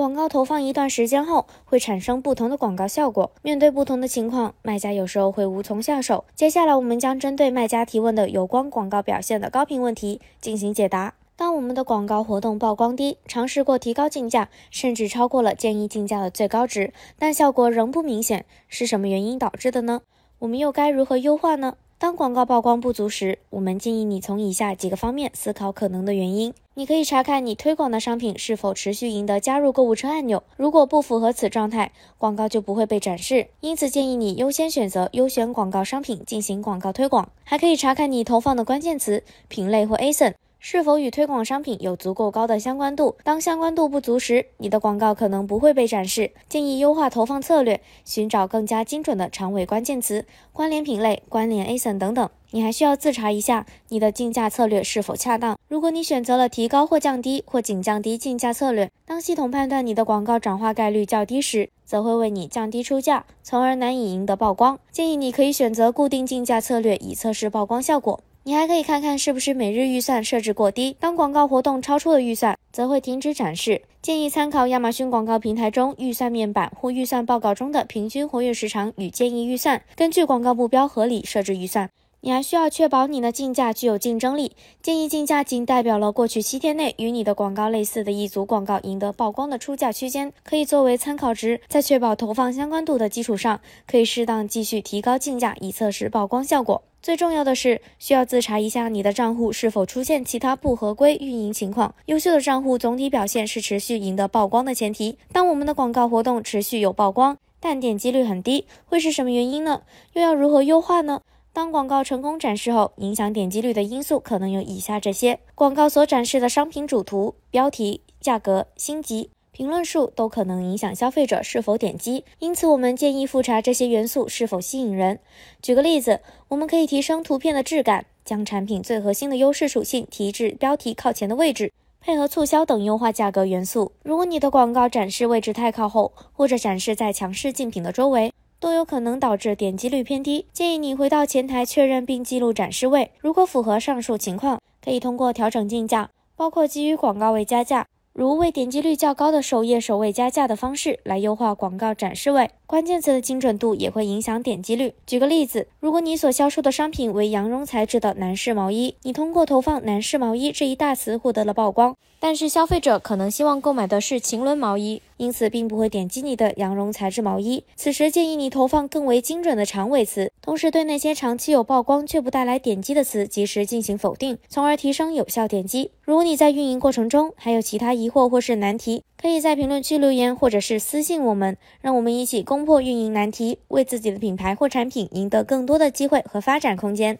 广告投放一段时间后，会产生不同的广告效果。面对不同的情况，卖家有时候会无从下手。接下来，我们将针对卖家提问的有关广告表现的高频问题进行解答。当我们的广告活动曝光低，尝试过提高竞价，甚至超过了建议竞价的最高值，但效果仍不明显，是什么原因导致的呢？我们又该如何优化呢？当广告曝光不足时，我们建议你从以下几个方面思考可能的原因。你可以查看你推广的商品是否持续赢得加入购物车按钮，如果不符合此状态，广告就不会被展示。因此，建议你优先选择优选广告商品进行广告推广。还可以查看你投放的关键词、品类或 ASIN。是否与推广商品有足够高的相关度？当相关度不足时，你的广告可能不会被展示。建议优化投放策略，寻找更加精准的长尾关键词、关联品类、关联 ASIN 等等。你还需要自查一下你的竞价策略是否恰当。如果你选择了提高或降低或仅降低竞价策略，当系统判断你的广告转化概率较低时，则会为你降低出价，从而难以赢得曝光。建议你可以选择固定竞价策略，以测试曝光效果。你还可以看看是不是每日预算设置过低，当广告活动超出了预算，则会停止展示。建议参考亚马逊广告平台中预算面板或预算报告中的平均活跃时长与建议预算，根据广告目标合理设置预算。你还需要确保你的竞价具有竞争力。建议竞价仅代表了过去七天内与你的广告类似的一组广告赢得曝光的出价区间，可以作为参考值。在确保投放相关度的基础上，可以适当继续提高竞价，以测试曝光效果。最重要的是，需要自查一下你的账户是否出现其他不合规运营情况。优秀的账户总体表现是持续赢得曝光的前提。当我们的广告活动持续有曝光，但点击率很低，会是什么原因呢？又要如何优化呢？当广告成功展示后，影响点击率的因素可能有以下这些：广告所展示的商品主图、标题、价格、星级、评论数都可能影响消费者是否点击，因此我们建议复查这些元素是否吸引人。举个例子，我们可以提升图片的质感，将产品最核心的优势属性提至标题靠前的位置，配合促销等优化价格元素。如果你的广告展示位置太靠后，或者展示在强势竞品的周围，都有可能导致点击率偏低，建议你回到前台确认并记录展示位。如果符合上述情况，可以通过调整竞价，包括基于广告位加价，如为点击率较高的首页首位加价的方式来优化广告展示位。关键词的精准度也会影响点击率。举个例子，如果你所销售的商品为羊绒材质的男士毛衣，你通过投放“男士毛衣”这一大词获得了曝光，但是消费者可能希望购买的是晴纶毛衣。因此，并不会点击你的羊绒材质毛衣。此时建议你投放更为精准的长尾词，同时对那些长期有曝光却不带来点击的词及时进行否定，从而提升有效点击。如果你在运营过程中还有其他疑惑或是难题，可以在评论区留言或者是私信我们，让我们一起攻破运营难题，为自己的品牌或产品赢得更多的机会和发展空间。